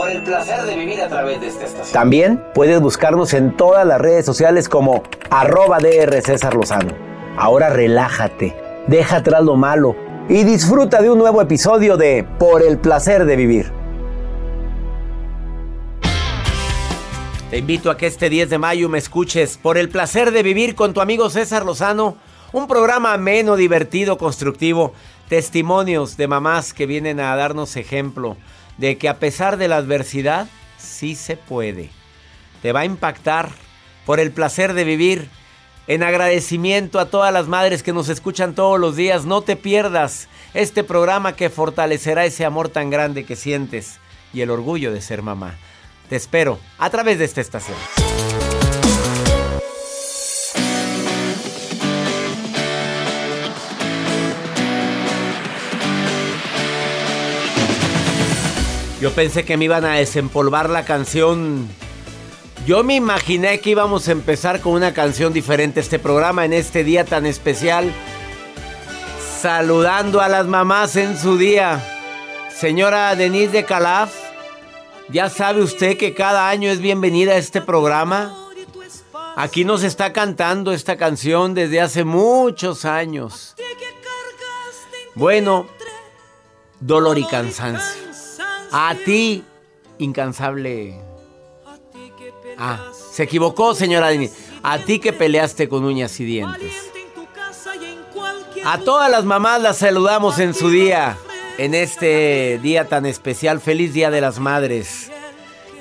Por el placer de vivir a través de esta estación. También puedes buscarnos en todas las redes sociales como arroba DR César Lozano. Ahora relájate, deja atrás lo malo y disfruta de un nuevo episodio de Por el placer de vivir. Te invito a que este 10 de mayo me escuches Por el placer de vivir con tu amigo César Lozano, un programa ameno, divertido, constructivo, testimonios de mamás que vienen a darnos ejemplo de que a pesar de la adversidad, sí se puede. Te va a impactar por el placer de vivir. En agradecimiento a todas las madres que nos escuchan todos los días, no te pierdas este programa que fortalecerá ese amor tan grande que sientes y el orgullo de ser mamá. Te espero a través de esta estación. Yo pensé que me iban a desempolvar la canción. Yo me imaginé que íbamos a empezar con una canción diferente este programa en este día tan especial. Saludando a las mamás en su día. Señora Denise de Calaf, ya sabe usted que cada año es bienvenida a este programa. Aquí nos está cantando esta canción desde hace muchos años. Bueno, dolor y cansancio. A ti, incansable. Ah, se equivocó, señora Denise. A ti que peleaste con uñas y dientes. A todas las mamás las saludamos en su día, en este día tan especial. Feliz Día de las Madres.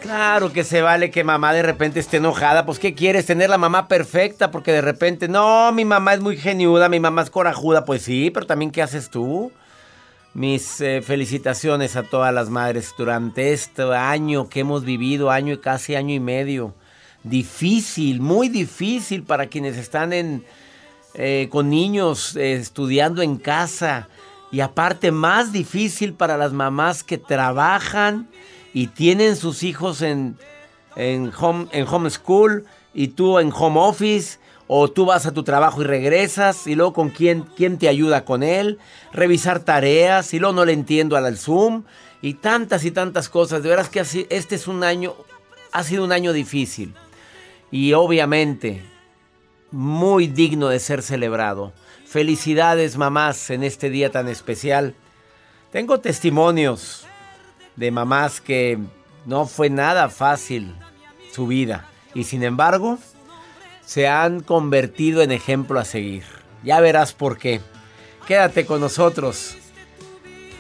Claro que se vale que mamá de repente esté enojada. Pues, ¿qué quieres? Tener la mamá perfecta. Porque de repente, no, mi mamá es muy geniuda, mi mamá es corajuda. Pues sí, pero también, ¿qué haces tú? Mis eh, felicitaciones a todas las madres durante este año que hemos vivido, año y casi año y medio. Difícil, muy difícil para quienes están en, eh, con niños eh, estudiando en casa. Y aparte más difícil para las mamás que trabajan y tienen sus hijos en, en, home, en homeschool y tú en home office o tú vas a tu trabajo y regresas y luego con quién, quién te ayuda con él, revisar tareas y luego no le entiendo al Zoom y tantas y tantas cosas. De veras que así, este es un año, ha sido un año difícil y obviamente muy digno de ser celebrado. Felicidades mamás en este día tan especial. Tengo testimonios de mamás que no fue nada fácil su vida y sin embargo se han convertido en ejemplo a seguir. Ya verás por qué. Quédate con nosotros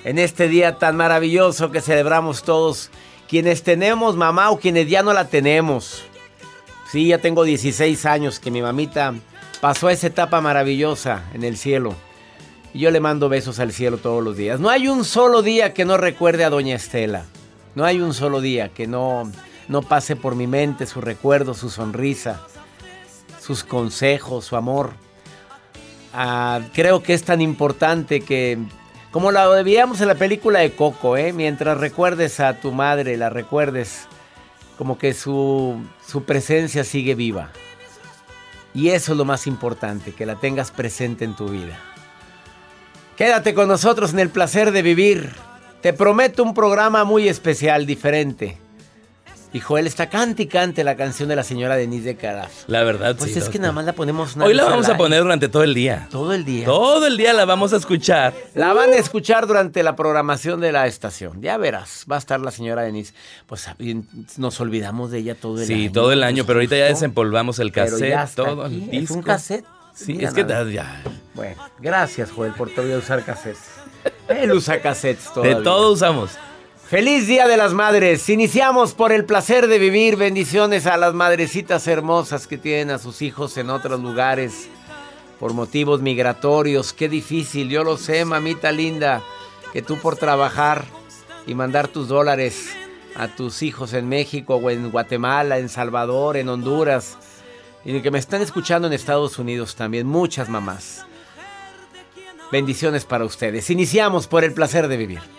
en este día tan maravilloso que celebramos todos, quienes tenemos mamá o quienes ya no la tenemos. Sí, ya tengo 16 años que mi mamita pasó esa etapa maravillosa en el cielo. Y yo le mando besos al cielo todos los días. No hay un solo día que no recuerde a Doña Estela. No hay un solo día que no, no pase por mi mente su recuerdo, su sonrisa sus consejos, su amor. Ah, creo que es tan importante que, como la veíamos en la película de Coco, ¿eh? mientras recuerdes a tu madre, la recuerdes, como que su, su presencia sigue viva. Y eso es lo más importante, que la tengas presente en tu vida. Quédate con nosotros en el placer de vivir. Te prometo un programa muy especial, diferente. Y Joel está cante y cante la canción de la señora Denise de Caraf. La verdad, Pues sí. es que nada más la ponemos una Hoy la vamos a poner durante todo el día. todo el día. Todo el día la vamos a escuchar. La van a escuchar durante la programación de la estación. Ya verás, va a estar la señora Denise. Pues y nos olvidamos de ella todo el Sí, año. todo el año, pero ahorita ya desempolvamos el cassette, todo aquí. el Es disco. un cassette. Sí, Mira es que nada. ya. Bueno, gracias, Joel, por todavía usar cassettes. Él usa cassettes todavía. De todo usamos. Feliz Día de las Madres. Iniciamos por el placer de vivir. Bendiciones a las madrecitas hermosas que tienen a sus hijos en otros lugares por motivos migratorios. Qué difícil, yo lo sé, mamita linda, que tú por trabajar y mandar tus dólares a tus hijos en México o en Guatemala, en Salvador, en Honduras y que me están escuchando en Estados Unidos también, muchas mamás. Bendiciones para ustedes. Iniciamos por el placer de vivir.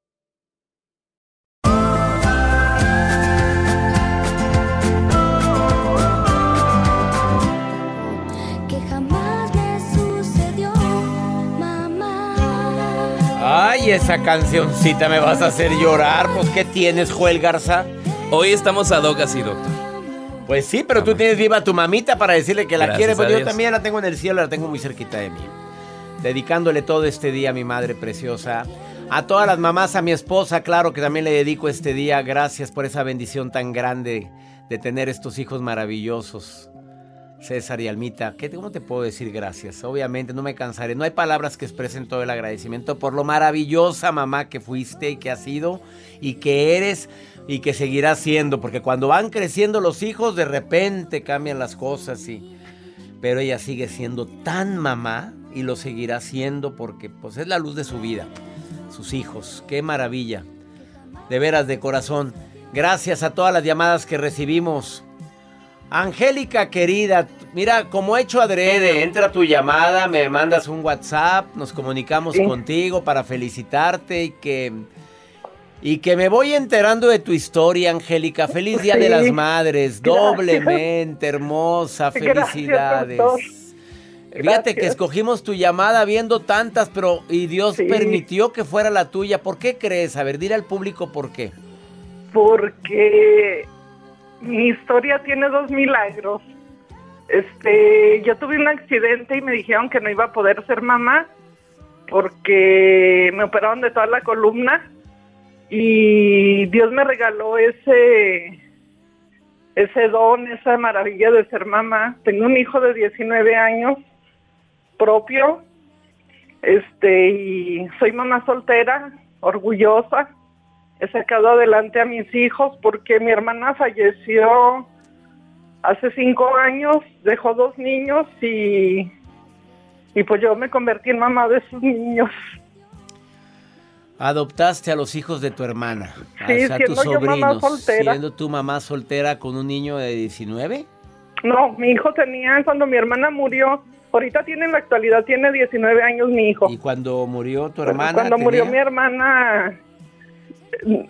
Ay, esa cancioncita me vas a hacer llorar. Pues, ¿qué tienes, Joel Garza? Hoy estamos a Doc así, doctor. Pues sí, pero tú tienes viva a tu mamita para decirle que la Gracias quieres. a Pues yo también la tengo en el cielo, la tengo muy cerquita de mí. Dedicándole todo este día a mi madre preciosa. A todas las mamás, a mi esposa, claro que también le dedico este día. Gracias por esa bendición tan grande de tener estos hijos maravillosos. César y Almita, ¿qué, ¿cómo te puedo decir gracias? Obviamente no me cansaré. No hay palabras que expresen todo el agradecimiento por lo maravillosa mamá que fuiste y que has sido y que eres y que seguirás siendo. Porque cuando van creciendo los hijos, de repente cambian las cosas y... Pero ella sigue siendo tan mamá y lo seguirá siendo porque pues es la luz de su vida. Sus hijos, qué maravilla. De veras, de corazón. Gracias a todas las llamadas que recibimos. Angélica querida, mira, como he hecho adrede, entra tu llamada, me mandas un WhatsApp, nos comunicamos contigo para felicitarte y que y que me voy enterando de tu historia, Angélica. Feliz Día de las. Madres, Gracias. doblemente hermosa, Gracias, felicidades. doctor. Fíjate que Gracias. escogimos tu llamada viendo tantas, pero y Dios Sí. permitió que fuera la tuya. ¿Por qué crees? A ver, dile al público por qué. porque mi historia tiene dos milagros. Este, yo tuve un accidente y me dijeron que no iba a poder ser mamá porque me operaron de toda la columna y Dios me regaló ese ese don, esa maravilla de ser mamá. Tengo un hijo de 19 años propio. Este, y soy mamá soltera, orgullosa he sacado adelante a mis hijos porque mi hermana falleció hace cinco años, dejó dos niños y, y pues yo me convertí en mamá de sus niños. Adoptaste a los hijos de tu hermana. Sí, o sea, tus mamá sobrinos. soltera. Siendo tu mamá soltera con un niño de 19. No, mi hijo tenía, cuando mi hermana murió, ahorita tiene en la actualidad, tiene 19 años mi hijo. Y cuando murió tu hermana. Cuando murió mi hermana,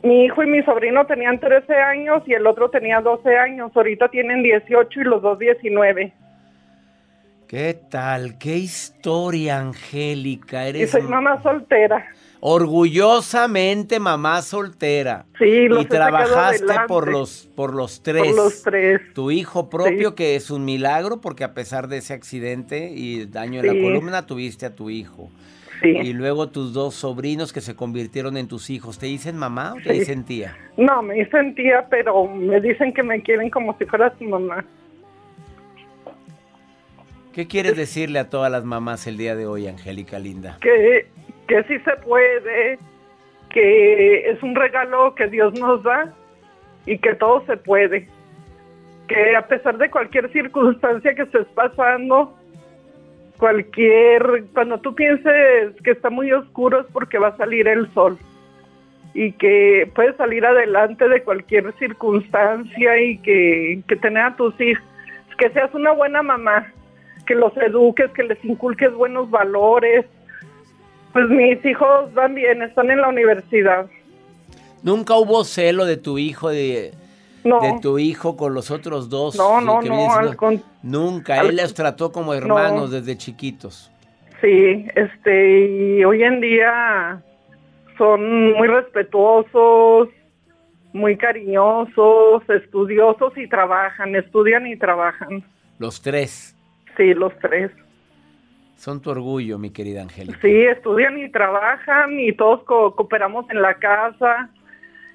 mi hijo y mi sobrino tenían 13 años y el otro tenía 12 años. Ahorita tienen 18 y los dos 19. ¿Qué tal? ¿Qué historia, Angélica? Y Eres soy mamá soltera. orgullosamente mamá soltera. Sí, los y trabajaste adelante. por los por los tres. Por los tres. Tu hijo propio, Sí. que es un milagro, porque a pesar de ese accidente y daño en Sí. la columna, tuviste a tu hijo. Sí. Y luego tus dos sobrinos que se convirtieron en tus hijos. ¿Te dicen mamá o te Sí. dicen tía? No, me dicen tía, pero me dicen que me quieren como si fuera su mamá. ¿Qué quieres decirle a todas las mamás el día de hoy, Angélica Linda? Que, que sí se puede, que es un regalo que Dios nos da y que todo se puede. Que a pesar de cualquier circunstancia que estés pasando, cualquier, cuando tú pienses que está muy oscuro es porque va a salir el sol y que puedes salir adelante de cualquier circunstancia y que, que tener a tus hijos, que seas una buena mamá, que los eduques, que les inculques buenos valores. Pues mis hijos van bien, están en la universidad. ¿Nunca hubo celo de tu hijo de, No. de tu hijo con los otros dos? No, no, no, al con- Nunca, al- él los trató como hermanos desde chiquitos. Sí, este, y hoy en día son muy respetuosos, muy cariñosos, estudiosos y trabajan, estudian y trabajan. Los tres. Sí, los tres. Son tu orgullo, mi querida Angélica. Sí, estudian y trabajan y todos co- cooperamos en la casa.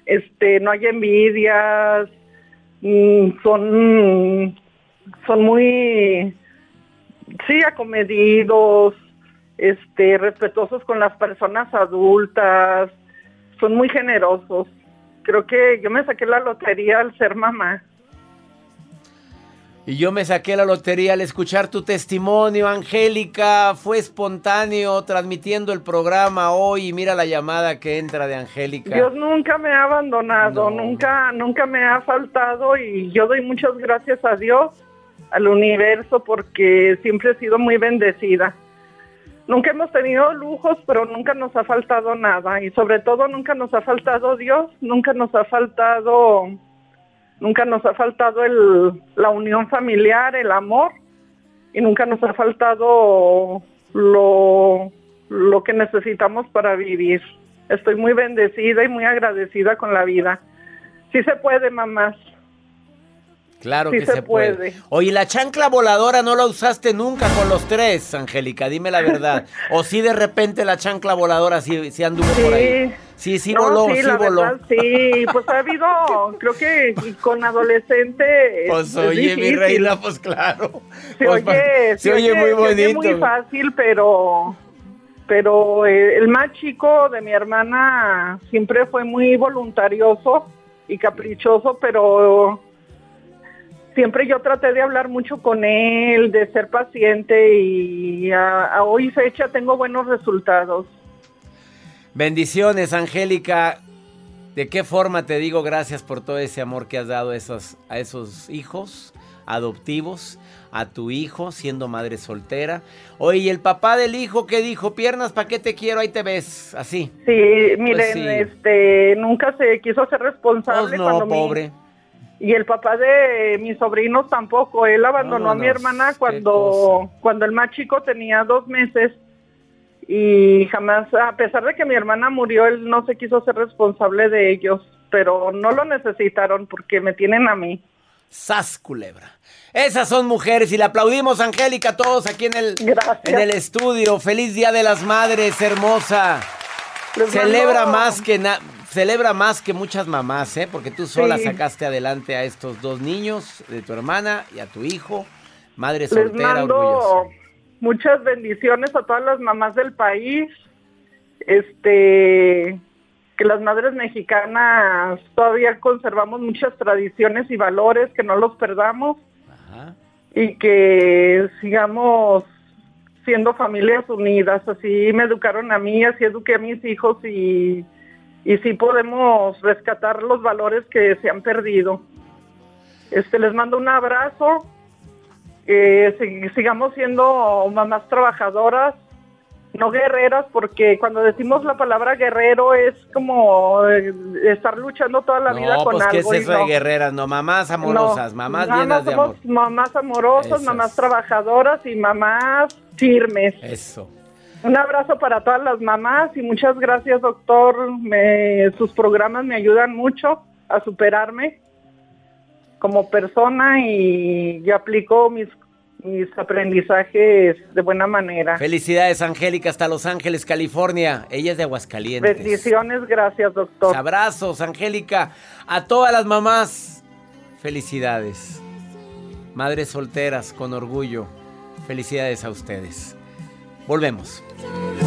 Este, no hay envidias. mm, son son muy sí acomedidos, este, respetuosos con las personas adultas. Son muy generosos. Creo que yo me saqué la lotería al ser mamá. Y yo me saqué la lotería al escuchar tu testimonio, Angélica. Fue espontáneo transmitiendo el programa hoy. Y mira la llamada que entra de Angélica. Dios nunca me ha abandonado, No. nunca, nunca me ha faltado y yo doy muchas gracias a Dios, al universo, porque siempre he sido muy bendecida. Nunca hemos tenido lujos, pero nunca nos ha faltado nada y sobre todo nunca nos ha faltado Dios, nunca nos ha faltado, nunca nos ha faltado la unión familiar, el amor y nunca nos ha faltado lo, lo que necesitamos para vivir. Estoy muy bendecida y muy agradecida con la vida. Sí se puede, mamás. Claro Sí que se se, puede. puede. Oye, la chancla voladora no la usaste nunca con los tres, Angélica. Dime la verdad. o si de repente la chancla voladora sí, sí anduvo por ahí. Sí, sí No, voló, sí, sí, la voló. verdad, sí, pues ha habido, creo que con adolescente. Pues es oye, mi difícil. reina, pues claro. Se Pues, oye, se oye muy se oye bonito. muy fácil, pero, pero eh, el más chico de mi hermana siempre fue muy voluntarioso y caprichoso, pero siempre yo traté de hablar mucho con él, de ser paciente y a, a hoy fecha tengo buenos resultados. Bendiciones, Angélica. ¿De qué forma te digo gracias por todo ese amor que has dado a esos, a esos hijos adoptivos, a tu hijo siendo madre soltera? Oye, ¿y el papá del hijo qué dijo? Piernas, ¿para qué te quiero? Ahí te ves, así. Sí, miren, Pues sí. este, nunca se quiso hacer responsable Pues no, cuando mi- pobre. Y el papá de mis sobrinos tampoco. Él abandonó a mi hermana cuando, cuando el más chico tenía dos meses y jamás, a pesar de que mi hermana murió, él no se quiso ser responsable de ellos, pero no lo necesitaron porque me tienen a mí. ¡Sas, culebra! Esas son mujeres y le aplaudimos, Angélica, todos aquí en el, en el estudio. ¡Feliz Día de las Madres, hermosa! Les Celebra mando- más que na- celebra más que muchas mamás, ¿eh? Porque tú sola Sí. sacaste adelante a estos dos niños, de tu hermana y a tu hijo. Madre Les soltera, mando orgullosa. muchas bendiciones a todas las mamás del país. Este que las madres mexicanas todavía conservamos muchas tradiciones y valores, que no los perdamos y que sigamos siendo familias unidas. Así me educaron a mí, así eduqué a mis hijos y, y sí podemos rescatar los valores que se han perdido. Este, les mando un abrazo, sig- sigamos siendo mamás trabajadoras, no guerreras, porque cuando decimos la palabra guerrero es como eh, estar luchando toda la vida no, con pues ¿qué algo. es y eso de no. guerreras? No, mamás amorosas, No, mamás llenas de amor. Mamás amorosas, Esas. mamás trabajadoras y mamás firmes. Eso. Un abrazo para todas las mamás y muchas gracias, doctor. Me- sus programas me ayudan mucho a superarme como persona y yo aplico mis, mis aprendizajes de buena manera. Felicidades, Angélica, hasta Los Ángeles, California. Ella es de Aguascalientes. Bendiciones, gracias, doctor. Abrazos, Angélica. A todas las mamás, felicidades. Madres solteras, con orgullo. Felicidades a ustedes. Volvemos. Tus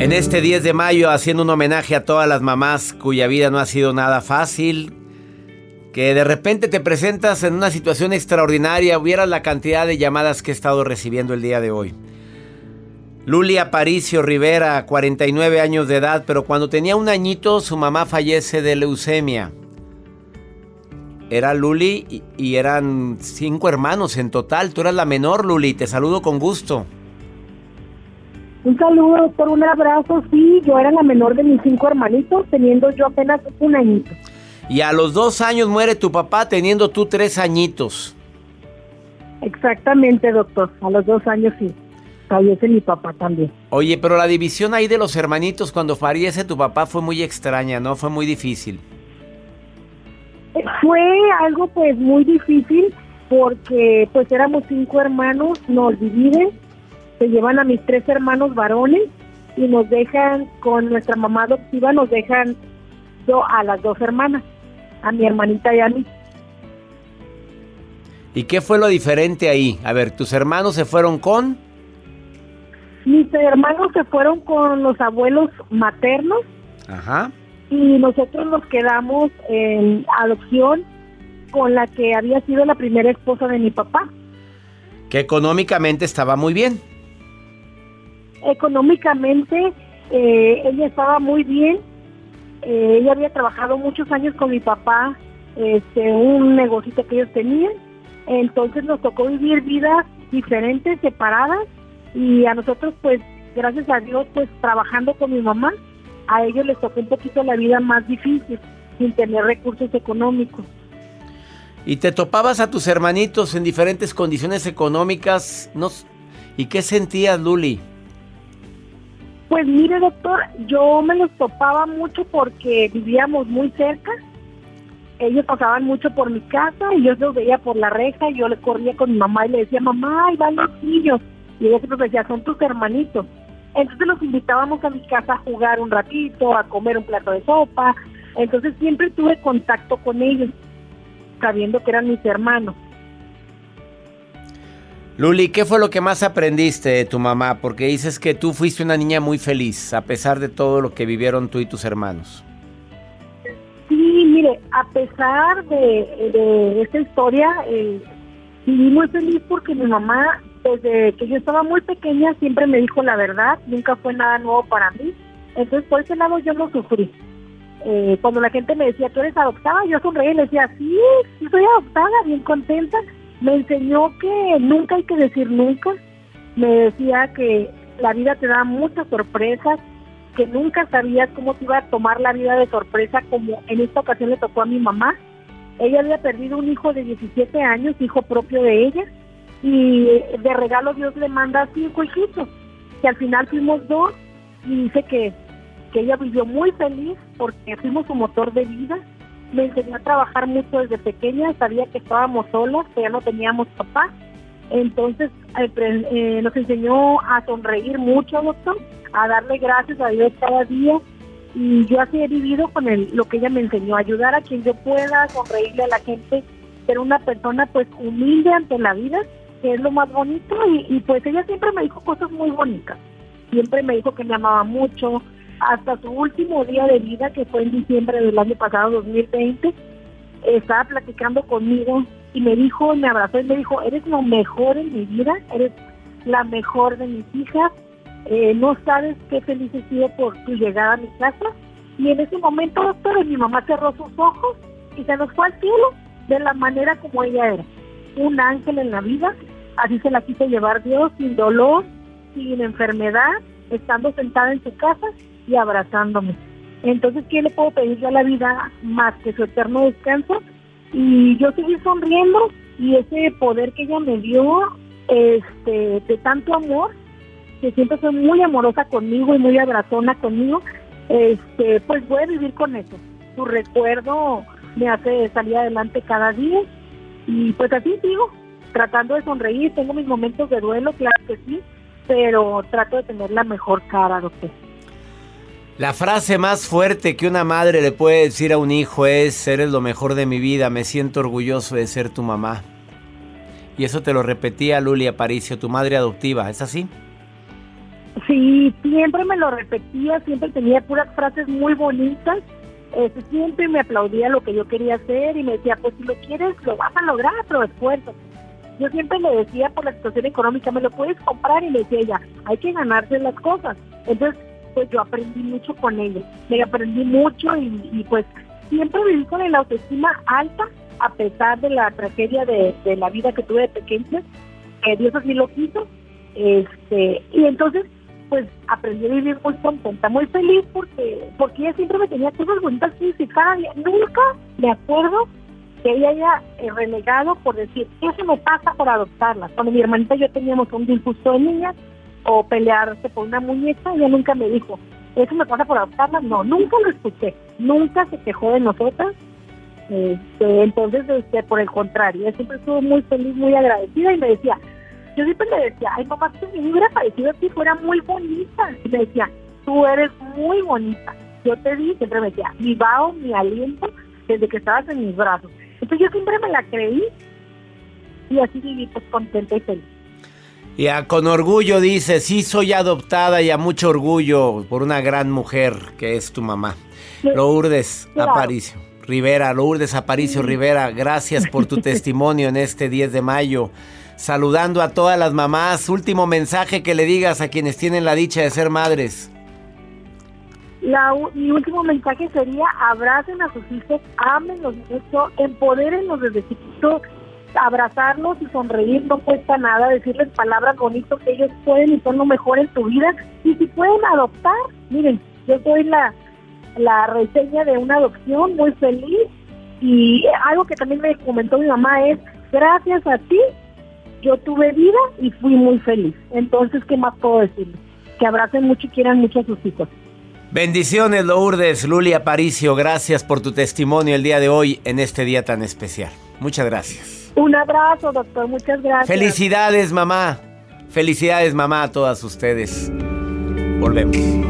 En este 10 de mayo, haciendo un homenaje a todas las mamás cuya vida no ha sido nada fácil, que de repente te presentas en una situación extraordinaria, vieras la cantidad de llamadas que he estado recibiendo el día de hoy. Luli Aparicio Rivera, 49 años de edad, pero cuando tenía un añito su mamá fallece de leucemia. Era Luli y, y eran cinco hermanos en total. Tú eras la menor, Luli. Te saludo con gusto. Un saludo, doctor, un abrazo. Sí, yo era la menor de mis cinco hermanitos, teniendo yo apenas un añito. Y a los dos años muere tu papá teniendo tú tres añitos. Exactamente, doctor. A los dos años sí. Fallece mi papá también. Oye, pero la división ahí de los hermanitos cuando fallece tu papá fue muy extraña, ¿no? Fue muy difícil. Eh, Fue algo pues muy difícil porque pues éramos cinco hermanos, nos dividen, se llevan a mis tres hermanos varones y nos dejan con nuestra mamá adoptiva, nos dejan yo a las dos hermanas, a mi hermanita y a mí. ¿Y qué fue lo diferente ahí? A ver, tus hermanos se fueron con... Mis hermanos se fueron con los abuelos maternos Ajá. y nosotros nos quedamos en adopción con la que había sido la primera esposa de mi papá. Que económicamente estaba muy bien. Económicamente eh, ella estaba muy bien, Eh, ella había trabajado muchos años con mi papá, este, un negocito que ellos tenían, entonces nos tocó vivir vidas diferentes, separadas y a nosotros pues gracias a Dios pues trabajando con mi mamá, a ellos les tocó un poquito la vida más difícil, sin tener recursos económicos. Y te topabas a tus hermanitos en diferentes condiciones económicas. ¿Y qué sentías, Luli? Pues mire, doctor, yo me los topaba mucho porque vivíamos muy cerca. Ellos pasaban mucho por mi casa y yo los veía por la reja y yo le corría con mi mamá y le decía, mamá, ahí van los niños. Y ella siempre me decía, son tus hermanitos. Entonces los invitábamos a mi casa a jugar un ratito, a comer un plato de sopa. Entonces siempre tuve contacto con ellos, sabiendo que eran mis hermanos. Luli, ¿qué fue lo que más aprendiste de tu mamá? Porque dices que tú fuiste una niña muy feliz, a pesar de todo lo que vivieron tú y tus hermanos. Sí, mire, a pesar de, esta historia, eh, viví muy feliz porque mi mamá, desde que yo estaba muy pequeña, siempre me dijo la verdad, nunca fue nada nuevo para mí. Entonces, por ese lado yo no sufrí. Eh, cuando la gente me decía, tú eres adoptada, yo sonreía y le decía, sí, sí soy adoptada, bien contenta. Me enseñó que nunca hay que decir nunca. Me decía que la vida te da muchas sorpresas, que nunca sabías cómo te iba a tomar la vida de sorpresa, como en esta ocasión le tocó a mi mamá. Ella había perdido un hijo de 17 años, hijo propio de ella, y de regalo Dios le manda cinco hijitos, que al final fuimos dos, y dice que, que ella vivió muy feliz porque fuimos su motor de vida. Me enseñó a trabajar mucho desde pequeña, sabía que estábamos solas, que ya no teníamos papá. Entonces eh, eh, nos enseñó a sonreír mucho, doctor, a darle gracias a Dios cada día. Y yo así he vivido con el, lo que ella me enseñó, ayudar a quien yo pueda, sonreírle a la gente, ser una persona pues humilde ante la vida, que es lo más bonito. Y pues ella siempre me dijo cosas muy bonitas. Siempre me dijo que me amaba mucho. Hasta su último día de vida, que fue en diciembre del año pasado, 2020, estaba platicando conmigo y me dijo, me abrazó y me dijo, eres lo mejor en mi vida, eres la mejor de mis hijas, eh, no sabes qué feliz he sido por tu llegada a mi casa. Y en ese momento, doctor, mi mamá cerró sus ojos y se nos fue al cielo de la manera como ella era. Un ángel en la vida, así se la quiso llevar Dios, sin dolor, sin enfermedad, estando sentada en su casa y abrazándome. Entonces, ¿qué le puedo pedirle a la vida más que su eterno descanso? Y yo seguí sonriendo y ese poder que ella me dio, este, de tanto amor, que siempre soy muy amorosa conmigo y muy abrazona conmigo, este, pues voy a vivir con eso. Su recuerdo me hace salir adelante cada día y pues así sigo, tratando de sonreír. Tengo mis momentos de duelo, claro que sí, pero trato de tener la mejor cara, doctor. La frase más fuerte que una madre le puede decir a un hijo es, eres lo mejor de mi vida, me siento orgulloso de ser tu mamá. Y eso te lo repetía Luli Aparicio, tu madre adoptiva, ¿es así? Sí, siempre me lo repetía, siempre tenía puras frases muy bonitas, este, siempre me aplaudía lo que yo quería hacer y me decía, pues si lo quieres, lo vas a lograr, pero esfuerzo. Yo siempre le decía por la situación económica, me lo puedes comprar y le decía ella, hay que ganarse las cosas. Entonces, pues yo aprendí mucho con ella, me aprendí mucho y, pues siempre viví con la autoestima alta a pesar de la tragedia de, la vida que tuve de pequeña, que Dios así lo quiso. Este, y entonces pues aprendí a vivir muy contenta, muy feliz porque porque ella siempre me tenía cosas bonitas que decir cada. Nunca me acuerdo que ella haya eh, renegado por decir, eso me pasa por adoptarla. Cuando mi hermanita y yo teníamos un disgusto de niñas o pelearse por una muñeca, ella nunca me dijo, eso me pasa por adoptarla. No, nunca lo escuché. Nunca se quejó de nosotras. Este, entonces, este, por el contrario, ella siempre estuvo muy feliz, muy agradecida y me decía, yo siempre le decía, ay mamá, si me hubiera parecido ti, fuera muy bonita. Y me decía, tú eres muy bonita. Yo te di, siempre me decía, mi vaho, mi aliento, desde que estabas en mis brazos. Entonces yo siempre me la creí y así viví pues contenta y feliz. Y a- con orgullo dice, sí soy adoptada y a mucho orgullo por una gran mujer que es tu mamá. Lourdes Claro. Aparicio Rivera, Lourdes Aparicio Rivera, gracias por tu testimonio en este 10 de mayo. Saludando a todas las mamás, último mensaje que le digas a quienes tienen la dicha de ser madres. La, mi último mensaje sería abracen a sus hijos, ámenlos mucho, empodérenlos desde chiquitos, abrazarlos y sonreír no cuesta nada, decirles palabras bonitas que ellos pueden y son lo mejor en tu vida. Y si pueden adoptar, miren, yo soy la, la reseña de una adopción muy feliz y algo que también me comentó mi mamá es, gracias a ti yo tuve vida y fui muy feliz. Entonces, ¿qué más puedo decirles? Que abracen mucho y quieran mucho a sus hijos. Bendiciones, Lourdes, Luli Aparicio, gracias por tu testimonio el día de hoy en este día tan especial. Muchas gracias. Un abrazo, doctor. Muchas gracias. Felicidades, mamá. Felicidades, mamá, a todas ustedes. Volvemos.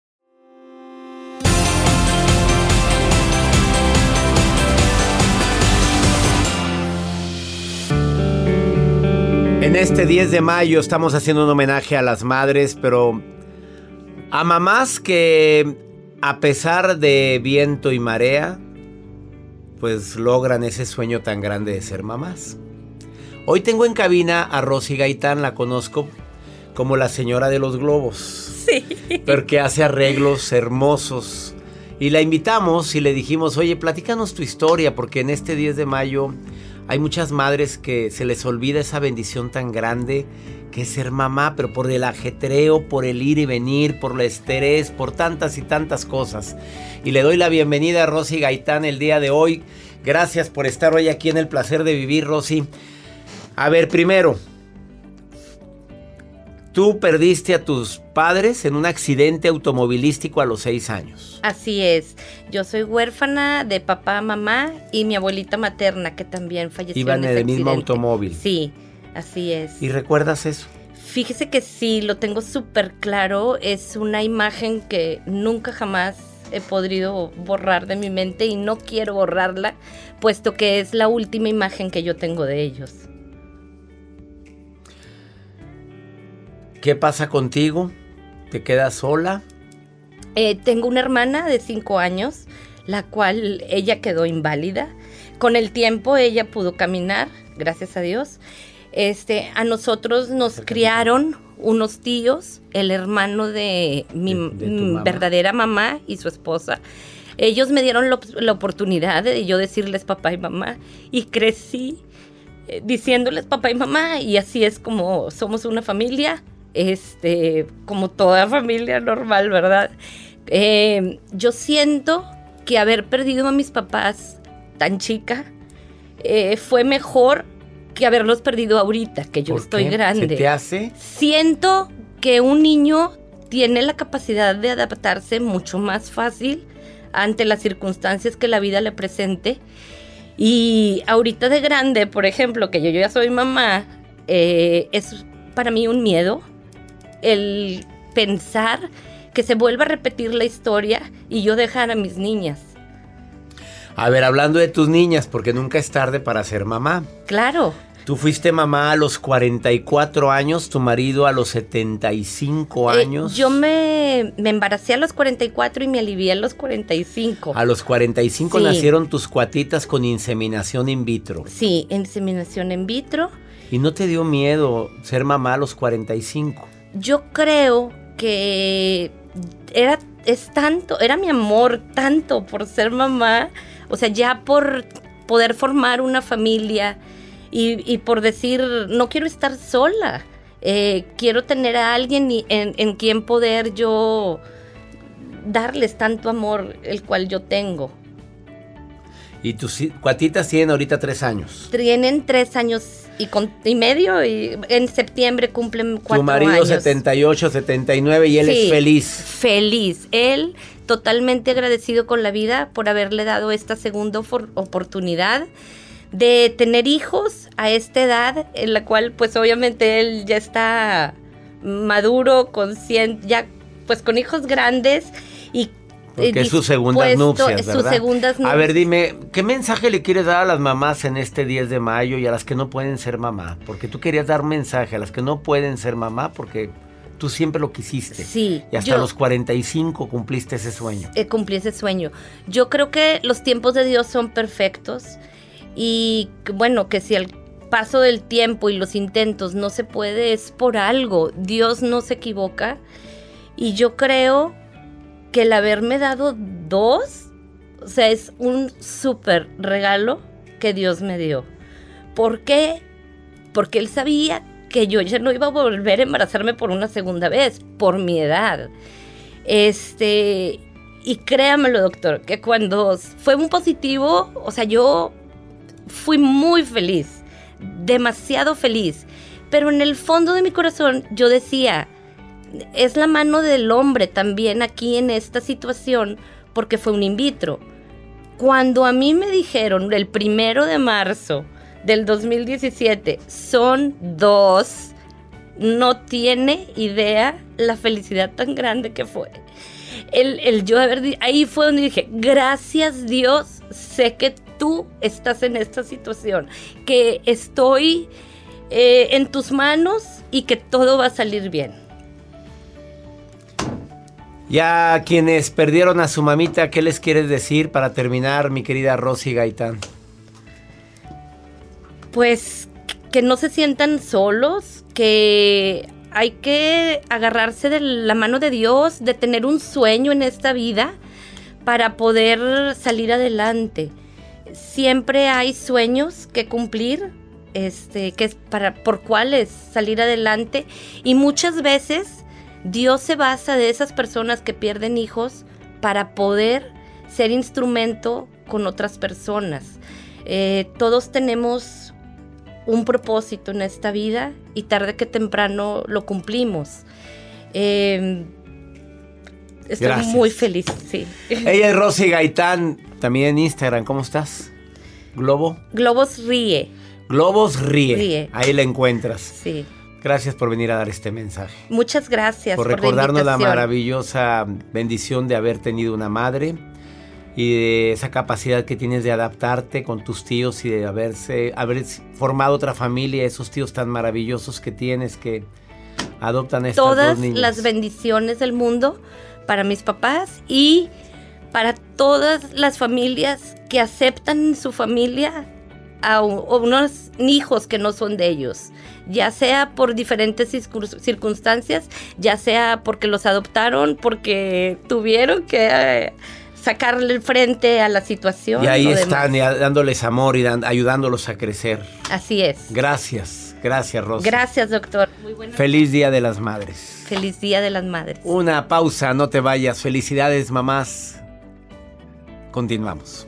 En este 10 de mayo estamos haciendo un homenaje a las madres, pero a mamás que a pesar de viento y marea, pues logran ese sueño tan grande de ser mamás. Hoy tengo en cabina a Rosy Gaitán, la conozco como la señora de los globos. Sí. Porque hace arreglos hermosos. Y la invitamos y le dijimos, oye, platícanos tu historia, porque en este 10 de mayo hay muchas madres que se les olvida esa bendición tan grande que es ser mamá, pero por el ajetreo, por el ir y venir, por el estrés, por tantas y tantas cosas. Y le doy la bienvenida a Rosy Gaitán el día de hoy. Gracias por estar hoy aquí en el placer de vivir, Rosy. A ver, primero, tú perdiste a tus padres en un accidente automovilístico a los seis años. Así es. Yo soy huérfana de papá, mamá y mi abuelita materna que también falleció Iban en el mismo automóvil. Sí, así es. ¿Y recuerdas eso? Fíjese que sí, lo tengo súper claro. Es una imagen que nunca jamás he podido borrar de mi mente y no quiero borrarla, puesto que es la última imagen que yo tengo de ellos. ¿Qué pasa contigo? ¿Te quedas sola? Eh, tengo una hermana de 5 años, la cual ella quedó inválida. Con el tiempo ella pudo caminar, gracias a Dios. Este, a nosotros nos criaron unos tíos, el hermano de mi De- de tu mamá. verdadera mamá y su esposa. Ellos me dieron la oportunidad de yo decirles papá y mamá y crecí eh, diciéndoles papá y mamá y así es como somos una familia, este, como toda familia normal, ¿verdad? Eh, yo siento que haber perdido a mis papás tan chica eh, fue mejor que haberlos perdido ahorita, que yo ¿Por estoy qué? grande. ¿Se te hace? Siento que un niño tiene la capacidad de adaptarse mucho más fácil ante las circunstancias que la vida le presente. Y ahorita de grande, por ejemplo, que yo, yo ya soy mamá, eh, es para mí un miedo el pensar que se vuelva a repetir la historia y yo dejar a mis niñas. A ver, hablando de tus niñas, porque nunca es tarde para ser mamá. Claro, Tú fuiste mamá a los 44 años, tu marido a los 75 eh, años. yo me, me embaracé a los 44 y me alivié a los 45. A los 45 Sí. nacieron tus cuatitas con inseminación in vitro. Sí, inseminación in vitro. ¿Y no te dio miedo ser mamá a los 45? Yo creo que era, es tanto, era mi amor tanto por ser mamá, o sea, ya por poder formar una familia y, por decir, no quiero estar sola, eh, quiero tener a alguien y- en quien poder yo darles tanto amor, el cual yo tengo. Y tus cuatitas tienen ahorita tres años. Tienen tres años y, con- y medio y en septiembre cumplen cuatro tu marido años. 78, 79 y él Sí, es feliz. Feliz. Él totalmente agradecido con la vida por haberle dado esta segunda oportunidad de tener hijos a esta edad en la cual pues obviamente él ya está maduro, consciente, ya pues con hijos grandes y Porque es sus segundas nupcias, sus ¿verdad? segundas A ver, nupcias. dime, ¿qué mensaje le quieres dar a las mamás en este 10 de mayo y a las que no pueden ser mamá? Porque tú querías dar mensaje a las que no pueden ser mamá porque tú siempre lo quisiste. Sí, Y hasta yo- los 45 cumpliste ese sueño. eh, cumplí ese sueño. Yo creo que los tiempos de Dios son perfectos y bueno, que si al paso del tiempo y los intentos no se puede es por algo. Dios no se equivoca y yo creo que el haberme dado dos, o sea, es un súper regalo que Dios me dio. ¿Por qué? Porque Él sabía que yo ya no iba a volver a embarazarme por una segunda vez, por mi edad. Este, y créamelo, doctor, que cuando fue un positivo, o sea, yo fui muy feliz, demasiado feliz. Pero en el fondo de mi corazón yo decía, es la mano del hombre también aquí en esta situación, porque fue un in vitro. Cuando a mí me dijeron el primero de marzo del 2017, son dos, no tiene idea la felicidad tan grande que fue. El, el yo haber, ahí fue donde dije, gracias Dios, sé que tú estás en esta situación, que estoy eh, en tus manos y que todo va a salir bien. Ya quienes perdieron a su mamita, ¿qué les quieres decir para terminar, mi querida Rosy Gaitán? pues que no se sientan solos, que hay que agarrarse de la mano de Dios, de tener un sueño en esta vida para poder salir adelante. Siempre hay sueños que cumplir, este, que es para por cuáles salir adelante y muchas veces Dios se basa de esas personas que pierden hijos para poder ser instrumento con otras personas. Eh, todos tenemos un propósito en esta vida y tarde que temprano lo cumplimos. Eh, estoy Gracias. muy feliz, sí. Ella es Rosy Gaitán, también en Instagram, ¿cómo estás? Globo. Globos ríe, Globos ríe. Ríe. Ahí la encuentras. sí. Gracias por venir a dar este mensaje. Muchas gracias por por, recordarnos la, maravillosa bendición de haber tenido una madre y de esa capacidad que tienes de adaptarte con tus tíos y de haberse haber formado otra familia, esos tíos tan maravillosos que tienes que adoptan estas Todas dos las bendiciones del mundo para mis papás y para todas las familias que aceptan su familia a, unos hijos que no son de ellos, ya sea por diferentes circun- circunstancias, ya sea porque los adoptaron, porque tuvieron que eh, sacarle el frente a la situación. y ahí demás. están dándoles amor y dan- ayudándolos a crecer. Así es. Gracias, gracias Rosa. Gracias, doctor. Muy Feliz Día de las Madres. Feliz Día de las Madres. Una pausa, no te vayas. Felicidades, mamás. Continuamos.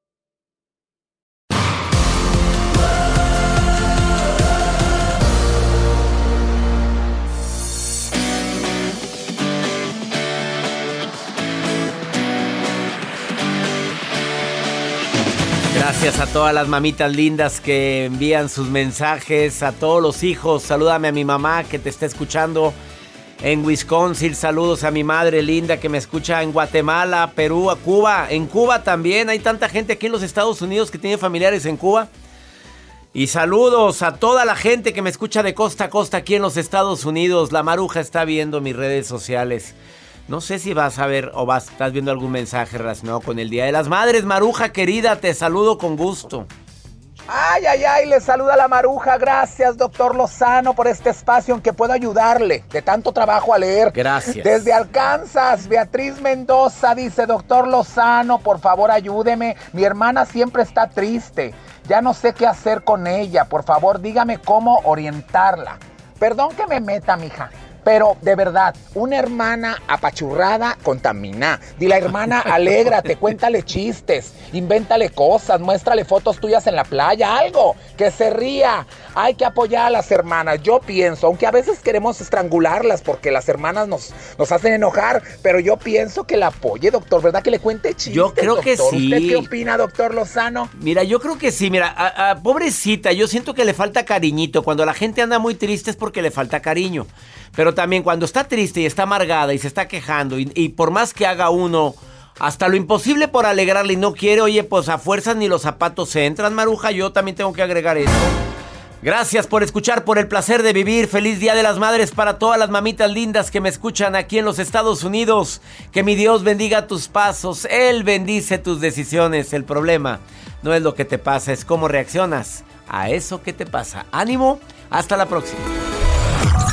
Gracias a todas las mamitas lindas que envían sus mensajes, a todos los hijos. Salúdame a mi mamá que te está escuchando en Wisconsin. Saludos a mi madre linda que me escucha en Guatemala, Perú, a Cuba. En Cuba también hay tanta gente aquí en los Estados Unidos que tiene familiares en Cuba. Y saludos a toda la gente que me escucha de costa a costa aquí en los Estados Unidos. La Maruja está viendo mis redes sociales. No sé si vas a ver o vas, estás viendo algún mensaje relacionado con el Día de las Madres. Maruja querida, te saludo con gusto. Ay, ay, ay, le saluda la maruja. Gracias, doctor Lozano, por este espacio en que puedo ayudarle. De tanto trabajo a leer. Gracias. Desde Alcanzas, Beatriz Mendoza dice, doctor Lozano, por favor ayúdeme. Mi hermana siempre está triste. Ya no sé qué hacer con ella. Por favor, dígame cómo orientarla. Perdón que me meta, mija. Pero de verdad, una hermana apachurrada contamina. Dile, hermana, alégrate, cuéntale chistes, invéntale cosas, muéstrale fotos tuyas en la playa, algo, que se ría. Hay que apoyar a las hermanas. Yo pienso, aunque a veces queremos estrangularlas porque las hermanas nos, nos hacen enojar, pero yo pienso que la apoye, doctor, ¿verdad? Que le cuente chistes. Yo creo que sí. ¿Usted qué opina, doctor Lozano? Mira, yo creo que sí, mira, a- a- pobrecita, yo siento que le falta cariñito. Cuando la gente anda muy triste es porque le falta cariño. Pero también cuando está triste y está amargada y se está quejando y, por más que haga uno hasta lo imposible por alegrarle y no quiere, oye, pues a fuerzas ni los zapatos se entran, Maruja, yo también tengo que agregar eso. Gracias por escuchar, por el placer de vivir. Feliz Día de las Madres para todas las mamitas lindas que me escuchan aquí en los Estados Unidos. Que mi Dios bendiga tus pasos. Él bendice tus decisiones. El problema no es lo que te pasa, es cómo reaccionas a eso que te pasa. Ánimo, hasta la próxima.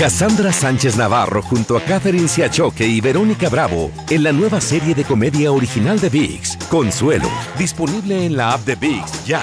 Cassandra Sánchez Navarro junto a Catherine Siachoque y Verónica Bravo en la nueva serie de comedia original de VIX, Consuelo, disponible en la app de VIX ya.